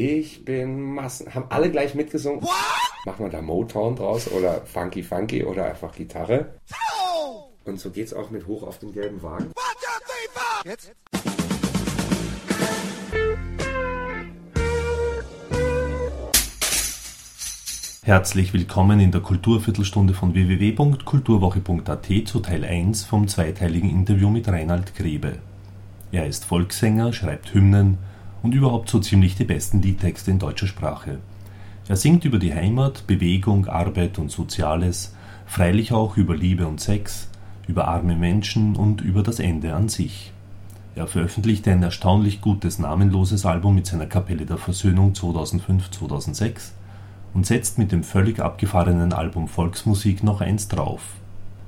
Ich bin Massen. Haben alle gleich mitgesungen. What? Machen wir da Motown draus oder Funky Funky oder einfach Gitarre. Und so geht's auch mit hoch auf den gelben Wagen. Jetzt? Herzlich willkommen in der Kulturviertelstunde von www.kulturwoche.at zu Teil 1 vom zweiteiligen Interview mit Reinhard Grebe. Er ist Volkssänger, schreibt Hymnen und überhaupt so ziemlich die besten Liedtexte in deutscher Sprache. Er singt über die Heimat, Bewegung, Arbeit und Soziales, freilich auch über Liebe und Sex, über arme Menschen und über das Ende an sich. Er veröffentlichte ein erstaunlich gutes namenloses Album mit seiner Kapelle der Versöhnung 2005-2006 und setzt mit dem völlig abgefahrenen Album Volksmusik noch eins drauf.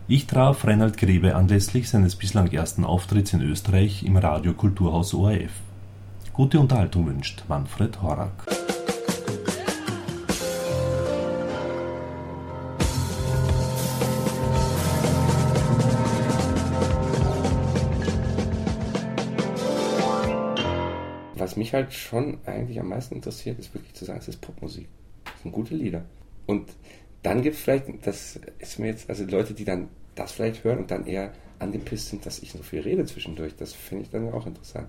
Ich traf Reinhard Grebe anlässlich seines bislang ersten Auftritts in Österreich im Radio Kulturhaus ORF. Gute Unterhaltung wünscht Manfred Horak. Was mich halt schon eigentlich am meisten interessiert, ist wirklich zu sagen, es ist Popmusik. Das sind gute Lieder. Und dann gibt es vielleicht, das ist mir jetzt, also Leute, die dann das vielleicht hören und dann eher angepisst sind, dass ich so viel rede zwischendurch. Das finde ich dann auch interessant.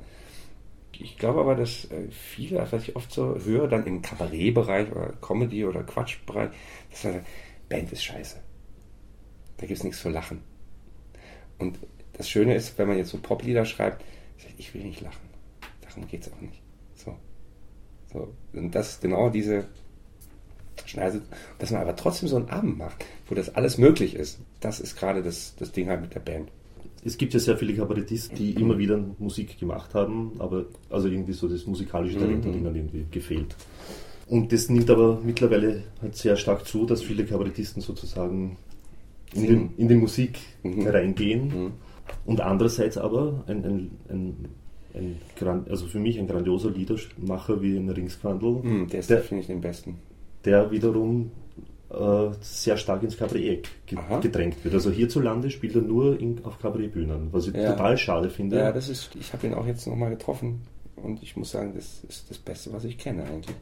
Ich glaube aber, dass äh, viele, was ich oft so höre, dann im Kabarettbereich oder Comedy- oder Quatschbereich, dass man sagt, Band ist scheiße. Da gibt es nichts zu lachen. Und das Schöne ist, wenn man jetzt so Poplieder schreibt, ich will nicht lachen. Darum geht es auch nicht. So. so. Und das ist genau diese Schneise, dass man aber trotzdem so einen Abend macht, wo das alles möglich ist. Das ist gerade das, das Ding halt mit der Band es gibt ja sehr viele Kabarettisten, die immer wieder Musik gemacht haben, aber also irgendwie so das musikalische Talent hat mhm. ihnen irgendwie gefehlt. Und das nimmt aber mittlerweile halt sehr stark zu, dass viele Kabarettisten sozusagen in, den, in die Musik mhm. reingehen. Mhm. Und andererseits aber ein, ein, ein, ein Grand, also für mich ein grandioser Liedermacher wie ein Ringsquandl. Mhm, der ist, finde ich, den besten. Der wiederum sehr stark ins Kabarett gedrängt wird. Also hierzulande spielt er nur in, auf Kabarettbühnen, was ich ja. total schade finde. Ja, das ist, ich habe ihn auch jetzt nochmal getroffen und ich muss sagen, das ist das Beste, was ich kenne eigentlich.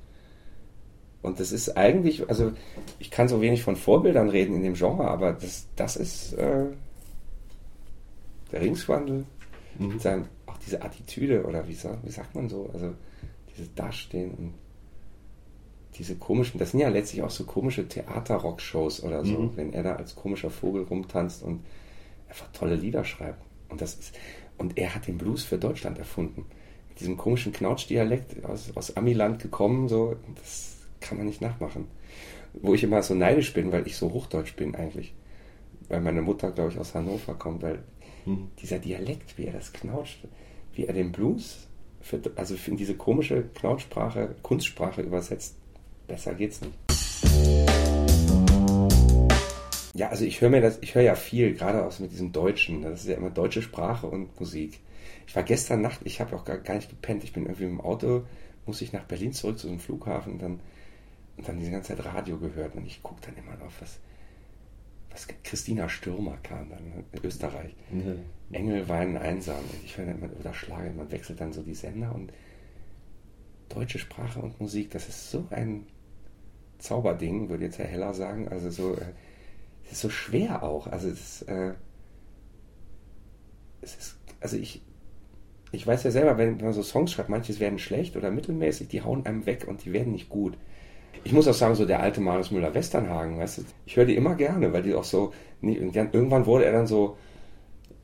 Und das ist eigentlich, also ich kann so wenig von Vorbildern reden in dem Genre, aber das, das ist äh, der Ringswandel, mhm. sein, auch diese Attitüde oder wie, wie sagt man so, also dieses Dastehen und diese komischen, das sind ja letztlich auch so komische Theater-Rock-Shows oder so, mhm. wenn er da als komischer Vogel rumtanzt und einfach tolle Lieder schreibt. Und das ist, und er hat den Blues für Deutschland erfunden. Mit diesem komischen Knautschdialekt aus, aus Amiland gekommen, so, das kann man nicht nachmachen. Wo ich immer so neidisch bin, weil ich so hochdeutsch bin eigentlich. Weil meine Mutter, glaube ich, aus Hannover kommt, weil mhm. dieser Dialekt, wie er das knautscht, wie er den Blues für, also in diese komische Knautsprache, Kunstsprache übersetzt, Besser geht's nicht. Ja, also ich höre mir das, ich höre ja viel, gerade auch mit diesem Deutschen. Das ist ja immer deutsche Sprache und Musik. Ich war gestern Nacht, ich habe auch gar, gar nicht gepennt. Ich bin irgendwie im Auto, muss ich nach Berlin zurück zu einem Flughafen und dann, und dann die ganze Zeit Radio gehört und ich gucke dann immer auf was, was Christina Stürmer kam dann ne, in Österreich. Mhm. Engel weinen einsam. Ich höre immer oder Schlage, man wechselt dann so die Sender und deutsche Sprache und Musik, das ist so ein Zauberding, würde jetzt Herr Heller sagen. Also so, äh, es ist so schwer auch. Also es ist, äh, es ist, also ich, ich weiß ja selber, wenn man so Songs schreibt, manches werden schlecht oder mittelmäßig, die hauen einem weg und die werden nicht gut. Ich muss auch sagen, so der alte Marius Müller-Westernhagen, weißt du, ich höre die immer gerne, weil die auch so, irgendwann wurde er dann so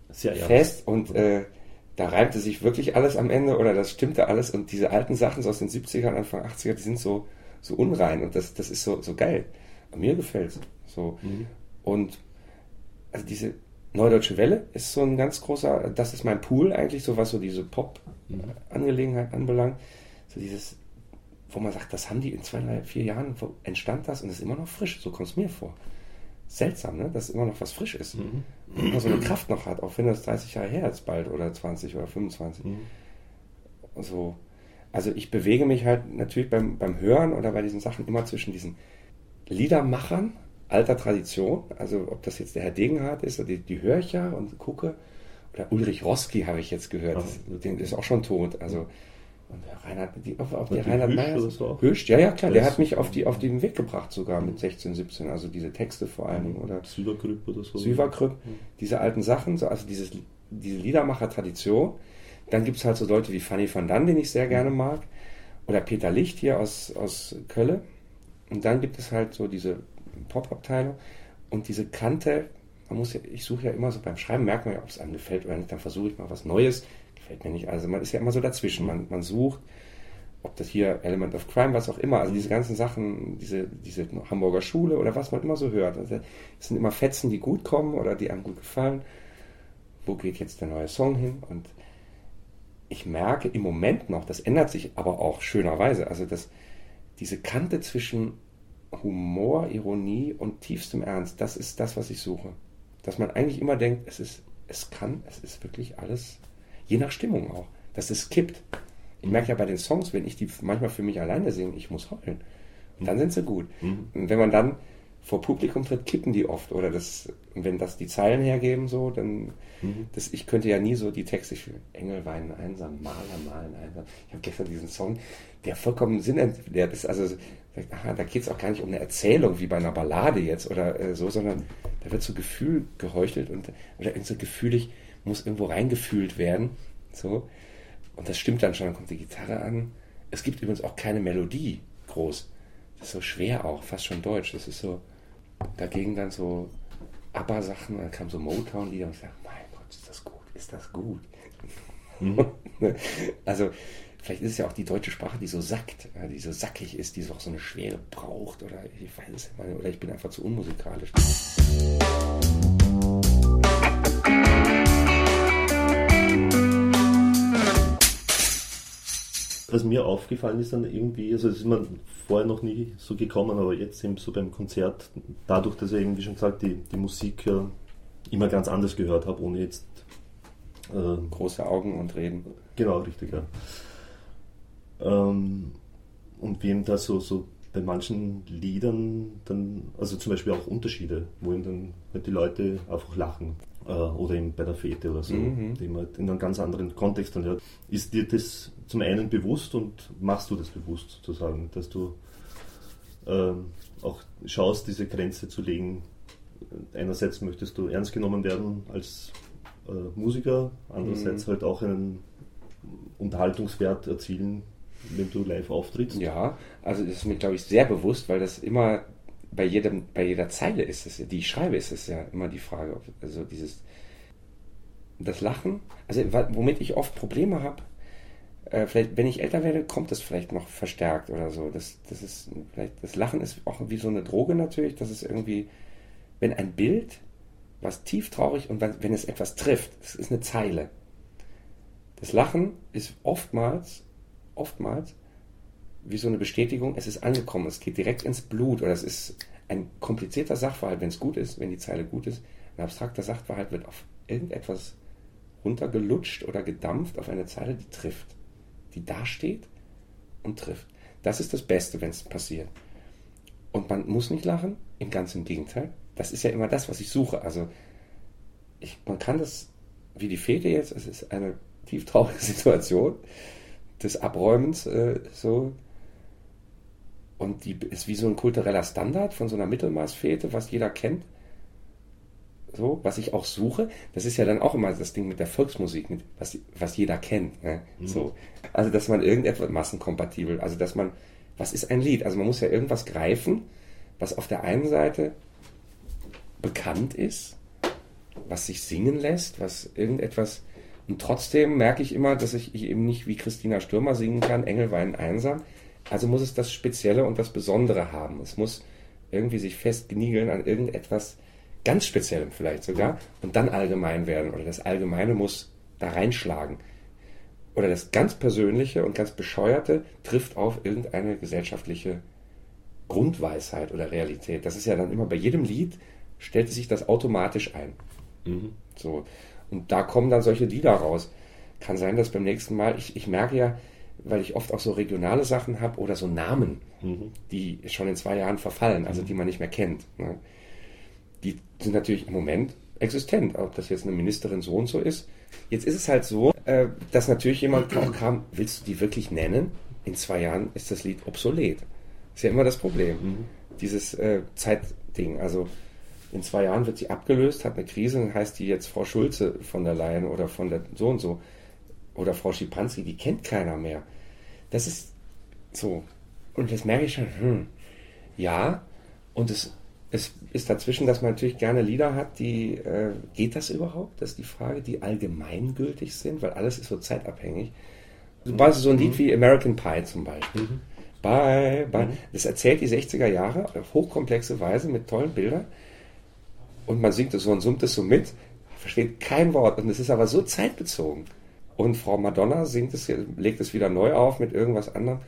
Sehr fest und äh, da reimte sich wirklich alles am Ende oder das stimmte alles und diese alten Sachen so aus den 70ern, Anfang 80er, die sind so, so unrein und das, das ist so, so geil. mir gefällt es. So. Mhm. Und also diese Neudeutsche Welle ist so ein ganz großer, das ist mein Pool eigentlich, so was so diese Pop-Angelegenheit anbelangt. So dieses, wo man sagt, das haben die in zwei, drei, vier Jahren, entstand das und ist immer noch frisch, so kommt es mir vor. Seltsam, ne? dass immer noch was frisch ist. Mhm. Und so eine Kraft noch hat, auch wenn das 30 Jahre her ist bald oder 20 oder 25. Mhm. So, also ich bewege mich halt natürlich beim, beim Hören oder bei diesen Sachen immer zwischen diesen Liedermachern alter Tradition, also ob das jetzt der Herr Degenhardt ist, die, die höre ich ja und gucke, oder Ulrich Roski habe ich jetzt gehört, das, den ist auch schon tot, also Und der Reinhard, die, auf, auf die Reinhard Meyer. Höchst, ja, ja, klar, der hat mich auf, die, auf den Weg gebracht sogar mit 16, 17, also diese Texte vor allen Dingen, oder? Süverkrüpp oder so. Süverkrüpp, diese alten Sachen, so, also dieses, diese Liedermacher-Tradition. Dann gibt es halt so Leute wie Fanny van Dan, den ich sehr gerne mag, oder Peter Licht hier aus, aus Köln. Und dann gibt es halt so diese Pop-Abteilung und diese Kante, man muss ja, ich suche ja immer so beim Schreiben, merkt man ja, ob es einem gefällt oder nicht, dann versuche ich mal was Neues, gefällt mir nicht. Also man ist ja immer so dazwischen, man, man sucht, ob das hier Element of Crime, was auch immer, also diese ganzen Sachen, diese, diese Hamburger Schule oder was man immer so hört. Also es sind immer Fetzen, die gut kommen oder die einem gut gefallen. Wo geht jetzt der neue Song hin? Und ich merke im Moment noch, das ändert sich aber auch schönerweise, also dass diese Kante zwischen Humor, Ironie und tiefstem Ernst, das ist das, was ich suche. Dass man eigentlich immer denkt, es ist, es kann, es ist wirklich alles, je nach Stimmung auch, dass es kippt. Ich merke ja bei den Songs, wenn ich die manchmal für mich alleine singe, ich muss heulen. Und dann sind sie gut. Mhm. Und wenn man dann vor Publikum tritt, kippen die oft. Oder das, wenn das die Zeilen hergeben, so, dann, mhm. das, ich könnte ja nie so die Texte, ich Engel weinen einsam, Maler malen einsam. Ich habe gestern diesen Song, der vollkommen sinnentleert ist. Also, aha, da geht es auch gar nicht um eine Erzählung wie bei einer Ballade jetzt oder äh, so, sondern da wird so Gefühl geheuchelt und, oder so gefühlig, muss irgendwo reingefühlt werden. So. Und das stimmt dann schon, dann kommt die Gitarre an. Es gibt übrigens auch keine Melodie groß. Das ist so schwer auch, fast schon deutsch. Das ist so, dagegen dann so ABBA-Sachen, dann kam so Motown-Lieder und ich dachte, mein Gott, ist das gut, ist das gut. Mhm. also, vielleicht ist es ja auch die deutsche Sprache, die so sackt, die so sackig ist, die so auch so eine Schwere braucht oder ich weiß es nicht, oder ich bin einfach zu unmusikalisch. Was mir aufgefallen ist, dann irgendwie, also es ist mir vorher noch nie so gekommen, aber jetzt eben so beim Konzert, dadurch, dass ich eben, wie schon gesagt, die, die Musik ja immer ganz anders gehört habe, ohne jetzt äh, große Augen und reden. Genau, richtig, ja. Ähm, und wie eben da so, so bei manchen Liedern dann, also zum Beispiel auch Unterschiede, wo eben dann halt die Leute einfach lachen. Äh, oder eben bei der Fete oder so, mhm. die man halt in einem ganz anderen Kontext dann hört. Ist dir das zum einen bewusst und machst du das bewusst sozusagen, dass du ähm, auch schaust, diese Grenze zu legen? Einerseits möchtest du ernst genommen werden als äh, Musiker, andererseits mhm. halt auch einen Unterhaltungswert erzielen, wenn du live auftrittst. Ja, also das ist mir, glaube ich, sehr bewusst, weil das immer bei, jedem, bei jeder Zeile ist es, die ich schreibe, ist es ja immer die Frage, also dieses, das Lachen, also womit ich oft Probleme habe, äh, vielleicht, wenn ich älter werde, kommt das vielleicht noch verstärkt oder so. Das, das ist vielleicht, das Lachen ist auch wie so eine Droge natürlich, das ist irgendwie, wenn ein Bild, was tief traurig und wenn, es etwas trifft, das ist eine Zeile. Das Lachen ist oftmals, oftmals wie so eine Bestätigung, es ist angekommen, es geht direkt ins Blut oder es ist ein komplizierter Sachverhalt, wenn es gut ist, wenn die Zeile gut ist. Ein abstrakter Sachverhalt wird auf irgendetwas runtergelutscht oder gedampft auf eine Zeile, die trifft, die dasteht und trifft. Das ist das Beste, wenn es passiert. Und man muss nicht lachen, im ganzen Gegenteil. Das ist ja immer das, was ich suche. Also ich, man kann das, wie die Fete jetzt, es ist eine tief traurige Situation des Abräumens, äh, so und die ist wie so ein kultureller Standard von so einer Mittelmaßfete, was jeder kennt. So, was ich auch suche, das ist ja dann auch immer das Ding mit der Volksmusik, mit, was, was jeder kennt. Ne? Mhm. So. Also, dass man irgendetwas massenkompatibel, also dass man, was ist ein Lied? Also man muss ja irgendwas greifen, was auf der einen Seite bekannt ist, was sich singen lässt, was irgendetwas. Und trotzdem merke ich immer, dass ich eben nicht wie Christina Stürmer singen kann, Engel weinen einsam, also muss es das Spezielle und das Besondere haben. Es muss irgendwie sich festgeniegeln an irgendetwas ganz Speziellem vielleicht sogar und dann allgemein werden. Oder das Allgemeine muss da reinschlagen. Oder das ganz Persönliche und ganz Bescheuerte trifft auf irgendeine gesellschaftliche Grundweisheit oder Realität. Das ist ja dann immer bei jedem Lied, stellt sich das automatisch ein. Mhm. So. Und da kommen dann solche Lieder raus. Kann sein, dass beim nächsten Mal, ich, ich merke ja, weil ich oft auch so regionale Sachen habe oder so Namen, mhm. die schon in zwei Jahren verfallen, also mhm. die man nicht mehr kennt. Ne? Sind natürlich im Moment existent, ob das jetzt eine Ministerin so und so ist. Jetzt ist es halt so, äh, dass natürlich jemand drauf kam, willst du die wirklich nennen? In zwei Jahren ist das Lied obsolet. Ist ja immer das Problem. Mhm. Dieses äh, Zeitding. Also in zwei Jahren wird sie abgelöst, hat eine Krise, dann heißt die jetzt Frau Schulze von der Leyen oder von der so und so. Oder Frau Schipanski, die kennt keiner mehr. Das ist so. Und das merke ich schon, hm, ja, und es, es ist dazwischen, dass man natürlich gerne Lieder hat, die, äh, geht das überhaupt? Das ist die Frage, die allgemeingültig sind, weil alles ist so zeitabhängig. Du weißt so ein Lied mhm. wie American Pie zum Beispiel. Mhm. Bye, bye. Mhm. Das erzählt die 60er Jahre auf hochkomplexe Weise mit tollen Bildern. Und man singt es so und summt es so mit, versteht kein Wort. Und es ist aber so zeitbezogen. Und Frau Madonna singt es, legt es wieder neu auf mit irgendwas anderem.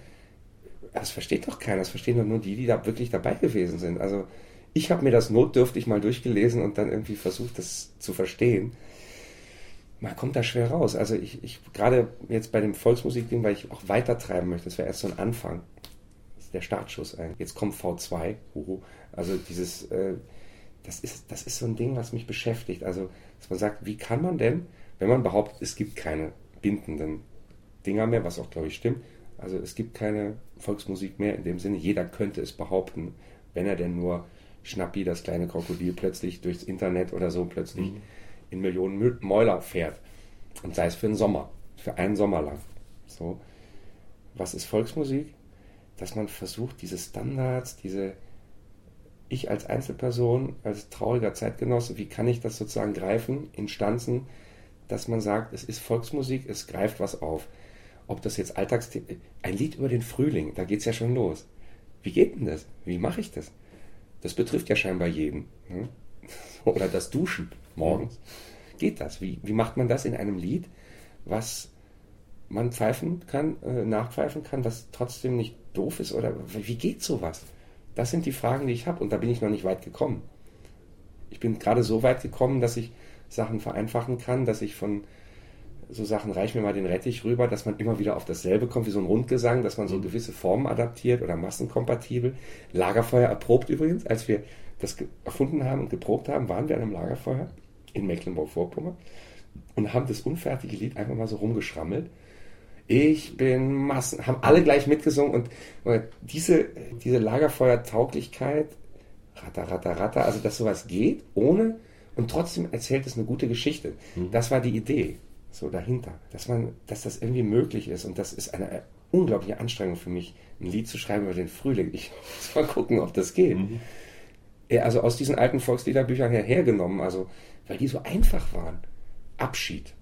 Das versteht doch keiner. Das verstehen doch nur die, die da wirklich dabei gewesen sind. Also ich habe mir das notdürftig mal durchgelesen und dann irgendwie versucht, das zu verstehen. Man kommt da schwer raus. Also ich, ich gerade jetzt bei dem Volksmusikding, weil ich auch weiter treiben möchte, das wäre erst so ein Anfang. Das ist der Startschuss eigentlich. Jetzt kommt V2. Huhu. Also dieses, äh, das, ist, das ist so ein Ding, was mich beschäftigt. Also, dass man sagt, wie kann man denn, wenn man behauptet, es gibt keine bindenden Dinger mehr, was auch glaube ich stimmt, also es gibt keine Volksmusik mehr in dem Sinne, jeder könnte es behaupten, wenn er denn nur Schnappi, das kleine Krokodil, plötzlich durchs Internet oder so plötzlich mhm. in Millionen Mäuler fährt. Und sei es für einen Sommer, für einen Sommer lang. So. Was ist Volksmusik? Dass man versucht, diese Standards, diese ich als Einzelperson, als trauriger Zeitgenosse, wie kann ich das sozusagen greifen, Instanzen, dass man sagt, es ist Volksmusik, es greift was auf. Ob das jetzt Alltagsthema, ein Lied über den Frühling, da geht es ja schon los. Wie geht denn das? Wie mache ich das? Das betrifft ja scheinbar jeden. Ne? Oder das Duschen morgens. Geht das? Wie, wie macht man das in einem Lied, was man pfeifen kann, äh, nachpfeifen kann, was trotzdem nicht doof ist? Oder wie geht sowas? Das sind die Fragen, die ich habe und da bin ich noch nicht weit gekommen. Ich bin gerade so weit gekommen, dass ich Sachen vereinfachen kann, dass ich von so Sachen, reich mir mal den Rettich rüber, dass man immer wieder auf dasselbe kommt, wie so ein Rundgesang, dass man so mhm. gewisse Formen adaptiert oder massenkompatibel. Lagerfeuer erprobt übrigens, als wir das erfunden haben und geprobt haben, waren wir an einem Lagerfeuer in Mecklenburg-Vorpommern und haben das unfertige Lied einfach mal so rumgeschrammelt. Ich bin Massen, haben alle gleich mitgesungen und diese, diese Lagerfeuertauglichkeit, ratter, ratter, ratter, also dass sowas geht, ohne und trotzdem erzählt es eine gute Geschichte. Mhm. Das war die Idee so dahinter, dass man, dass das irgendwie möglich ist und das ist eine unglaubliche Anstrengung für mich, ein Lied zu schreiben über den Frühling. Ich muss mal gucken, ob das geht. Mhm. Also aus diesen alten Volksliederbüchern hergenommen, also weil die so einfach waren. Abschied.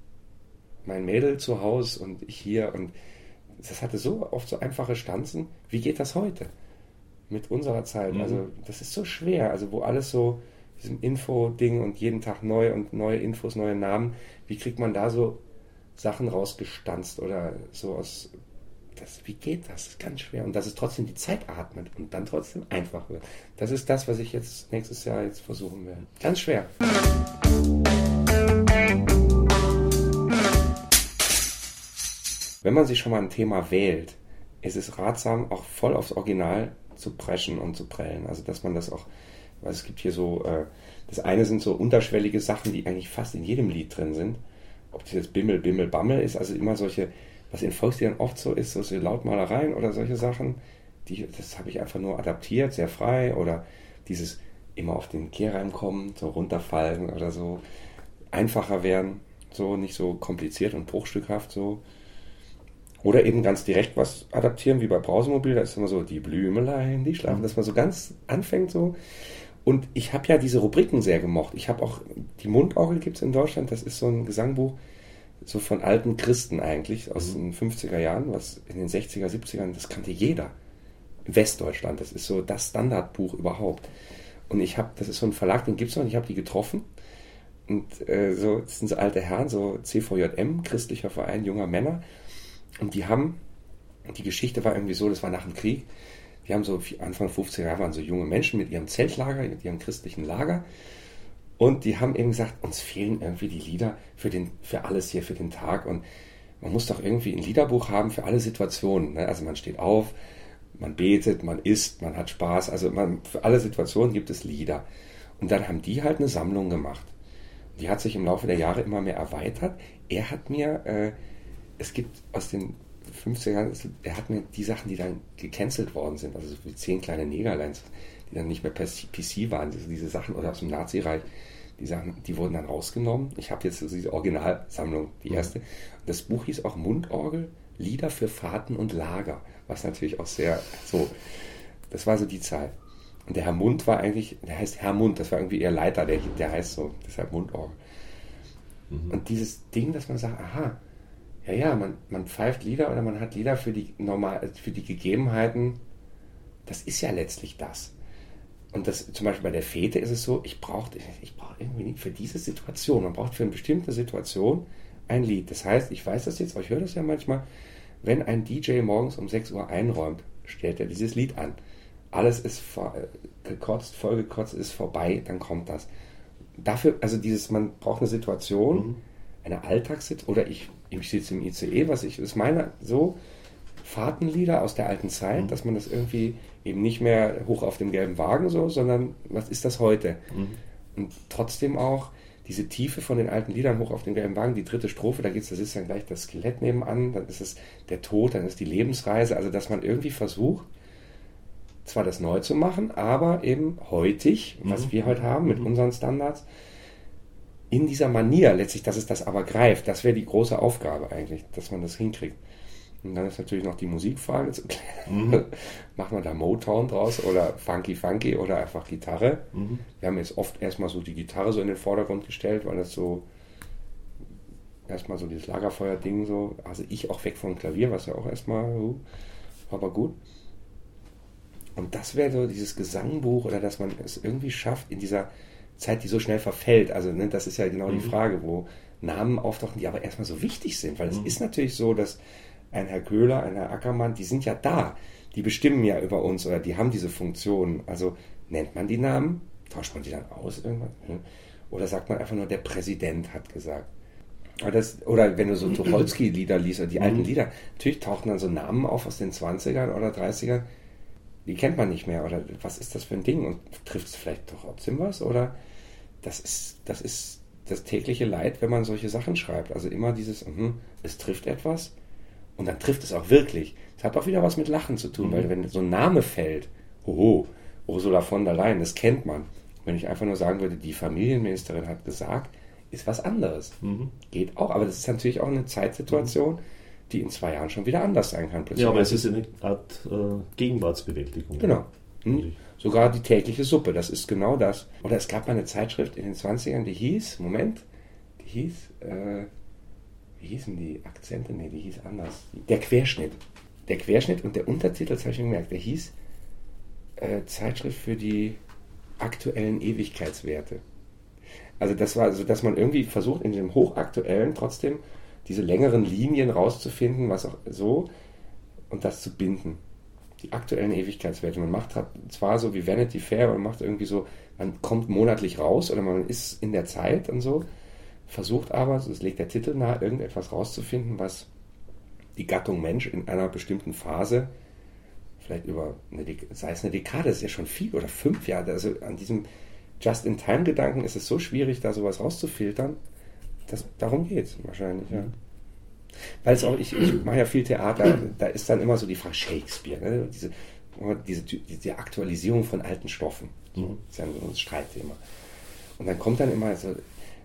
Mein Mädel zu Hause und ich hier und das hatte so oft so einfache Stanzen. Wie geht das heute mit unserer Zeit? Mhm. Also das ist so schwer, also wo alles so diesem Info-Ding und jeden Tag neu und neue Infos, neue Namen. Wie kriegt man da so Sachen rausgestanzt oder so aus. Das, wie geht das? Das ist ganz schwer. Und dass es trotzdem die Zeit atmet und dann trotzdem einfach wird. Das ist das, was ich jetzt nächstes Jahr jetzt versuchen werde. Ganz schwer. Wenn man sich schon mal ein Thema wählt, ist es ratsam, auch voll aufs Original zu preschen und zu prellen. Also, dass man das auch, weil es gibt hier so, äh, das eine sind so unterschwellige Sachen, die eigentlich fast in jedem Lied drin sind ob das jetzt Bimmel, Bimmel, Bammel ist, also immer solche, was in Volksliedern oft so ist, solche Lautmalereien oder solche Sachen, die, das habe ich einfach nur adaptiert, sehr frei oder dieses immer auf den Kehrreim kommen, so runterfallen oder so, einfacher werden, so nicht so kompliziert und bruchstückhaft so. Oder eben ganz direkt was adaptieren, wie bei Brausemobil, da ist immer so die Blümelein, die schlafen, dass man so ganz anfängt so. Und ich habe ja diese Rubriken sehr gemocht. Ich habe auch, die Mundorgel gibt es in Deutschland, das ist so ein Gesangbuch, so von alten Christen eigentlich, aus mhm. den 50er Jahren, was in den 60er, 70ern, das kannte jeder. In Westdeutschland, das ist so das Standardbuch überhaupt. Und ich habe, das ist so ein Verlag, den gibt es noch, und ich habe die getroffen. Und äh, so, das sind so alte Herren, so CVJM, christlicher Verein junger Männer. Und die haben, die Geschichte war irgendwie so, das war nach dem Krieg, die haben so Anfang 50er Jahre waren so junge Menschen mit ihrem Zeltlager, mit ihrem christlichen Lager. Und die haben eben gesagt, uns fehlen irgendwie die Lieder für, den, für alles hier, für den Tag. Und man muss doch irgendwie ein Liederbuch haben für alle Situationen. Ne? Also man steht auf, man betet, man isst, man hat Spaß. Also man, für alle Situationen gibt es Lieder. Und dann haben die halt eine Sammlung gemacht. Die hat sich im Laufe der Jahre immer mehr erweitert. Er hat mir, äh, es gibt aus den 50ern, er hat mir die Sachen, die dann gecancelt worden sind, also so wie zehn kleine Negerlines, die dann nicht mehr PC waren, diese, diese Sachen, oder aus dem Nazireich, die Sachen, die wurden dann rausgenommen. Ich habe jetzt diese Originalsammlung, die mhm. erste. Das Buch hieß auch Mundorgel, Lieder für Fahrten und Lager, was natürlich auch sehr so, das war so die Zeit. Und der Herr Mund war eigentlich, der heißt Herr Mund, das war irgendwie ihr Leiter, der, der heißt so, deshalb Mundorgel. Mhm. Und dieses Ding, dass man sagt, aha, ja, ja, man, man pfeift Lieder oder man hat Lieder für die normal, für die Gegebenheiten, das ist ja letztlich das. Und das zum Beispiel bei der Fete ist es so, ich brauche ich brauch irgendwie für diese Situation, man braucht für eine bestimmte Situation ein Lied. Das heißt, ich weiß das jetzt, aber ich höre das ja manchmal, wenn ein DJ morgens um 6 Uhr einräumt, stellt er dieses Lied an. Alles ist gekotzt, vollgekotzt, ist vorbei, dann kommt das. Dafür, also dieses, man braucht eine Situation, mhm. eine Alltagssituation, oder ich, ich sitze im ICE, was ich, ist meine so, Fahrtenlieder aus der alten Zeit, mhm. dass man das irgendwie eben nicht mehr hoch auf dem gelben Wagen so, sondern was ist das heute? Mhm. Und trotzdem auch diese Tiefe von den alten Liedern hoch auf dem gelben Wagen, die dritte Strophe, da geht's, das ist dann gleich das Skelett nebenan, dann ist es der Tod, dann ist die Lebensreise, also dass man irgendwie versucht, zwar das neu zu machen, aber eben heutig, mhm. was wir heute haben mit mhm. unseren Standards, in dieser Manier letztlich, dass es das aber greift, das wäre die große Aufgabe eigentlich, dass man das hinkriegt. Und dann ist natürlich noch die Musikfrage zu klären. Mhm. Macht man da Motown draus oder Funky Funky oder einfach Gitarre? Mhm. Wir haben jetzt oft erstmal so die Gitarre so in den Vordergrund gestellt, weil das so erstmal so dieses Lagerfeuer-Ding so, also ich auch weg vom Klavier, was ja auch erstmal, uh, aber gut. Und das wäre so dieses Gesangbuch oder dass man es irgendwie schafft in dieser Zeit, die so schnell verfällt. Also ne, das ist ja genau mhm. die Frage, wo Namen auftauchen, die aber erstmal so wichtig sind, weil es mhm. ist natürlich so, dass ein Herr Köhler, ein Herr Ackermann, die sind ja da. Die bestimmen ja über uns oder die haben diese Funktion. Also nennt man die Namen, tauscht man die dann aus irgendwann? Hm? Oder sagt man einfach nur, der Präsident hat gesagt. Oder, das, oder wenn du so Tucholsky-Lieder liest oder die alten mhm. Lieder, natürlich tauchen dann so Namen auf aus den 20ern oder 30ern, die kennt man nicht mehr. Oder was ist das für ein Ding? Und trifft es vielleicht trotzdem was? Oder das ist, das ist das tägliche Leid, wenn man solche Sachen schreibt. Also immer dieses, mh, es trifft etwas und dann trifft es auch wirklich. Es hat auch wieder was mit Lachen zu tun, mhm. weil wenn so ein Name fällt, hoho, Ursula von der Leyen, das kennt man. Wenn ich einfach nur sagen würde, die Familienministerin hat gesagt, ist was anderes. Mhm. Geht auch, aber das ist natürlich auch eine Zeitsituation, mhm. Die in zwei Jahren schon wieder anders sein kann. Plötzlich. Ja, aber es ist eine Art äh, Gegenwartsbewältigung. Genau. Mhm. Sogar die tägliche Suppe, das ist genau das. Oder es gab mal eine Zeitschrift in den 20ern, die hieß, Moment, die hieß, äh, wie hießen die Akzente? Ne, die hieß anders. Der Querschnitt. Der Querschnitt und der Untertitel, das habe ich gemerkt, der hieß äh, Zeitschrift für die aktuellen Ewigkeitswerte. Also das war so, dass man irgendwie versucht, in dem Hochaktuellen trotzdem diese längeren Linien rauszufinden, was auch so, und das zu binden. Die aktuellen Ewigkeitswerte. Man macht zwar so wie Vanity Fair, man macht irgendwie so, man kommt monatlich raus oder man ist in der Zeit und so, versucht aber, so legt der Titel nahe, irgendetwas rauszufinden, was die Gattung Mensch in einer bestimmten Phase, vielleicht über eine, sei es eine Dekade, das ist ja schon viel oder fünf Jahre, also an diesem Just-in-Time-Gedanken ist es so schwierig, da sowas rauszufiltern. Das, darum geht es wahrscheinlich, ja. Weil es auch, ich, ich mache ja viel Theater, da ist dann immer so die Frage Shakespeare, ne? diese, diese, diese Aktualisierung von alten Stoffen. So, mhm. ist ja so ein Streitthema. Und dann kommt dann immer so,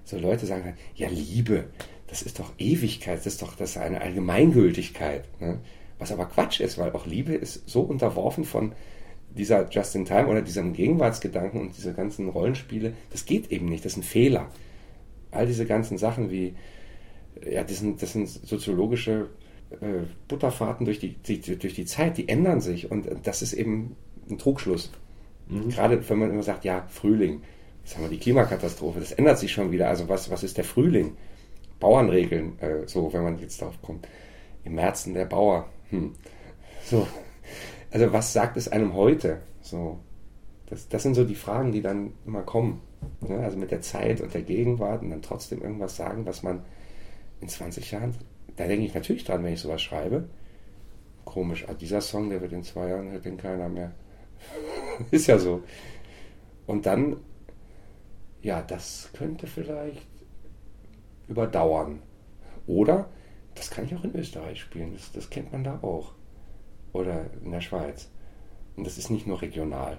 so Leute sagen ja, Liebe, das ist doch Ewigkeit, das ist doch das ist eine Allgemeingültigkeit. Ne? Was aber Quatsch ist, weil auch Liebe ist so unterworfen von dieser Just-in-Time oder diesem Gegenwartsgedanken und diese ganzen Rollenspiele. Das geht eben nicht, das ist ein Fehler. All diese ganzen Sachen wie, ja, das sind, das sind soziologische äh, Butterfahrten durch die, die, durch die Zeit, die ändern sich und das ist eben ein Trugschluss. Mhm. Gerade wenn man immer sagt, ja, Frühling, jetzt haben wir die Klimakatastrophe, das ändert sich schon wieder. Also was, was ist der Frühling? Bauernregeln, äh, so, wenn man jetzt darauf kommt. Im Märzen der Bauer. Hm. So. Also was sagt es einem heute? So. Das, das sind so die Fragen, die dann immer kommen. Ne? Also mit der Zeit und der Gegenwart und dann trotzdem irgendwas sagen, was man in 20 Jahren, da denke ich natürlich dran, wenn ich sowas schreibe. Komisch, ah, dieser Song, der wird in zwei Jahren, hört den keiner mehr. ist ja so. Und dann ja, das könnte vielleicht überdauern. Oder, das kann ich auch in Österreich spielen, das, das kennt man da auch. Oder in der Schweiz. Und das ist nicht nur regional.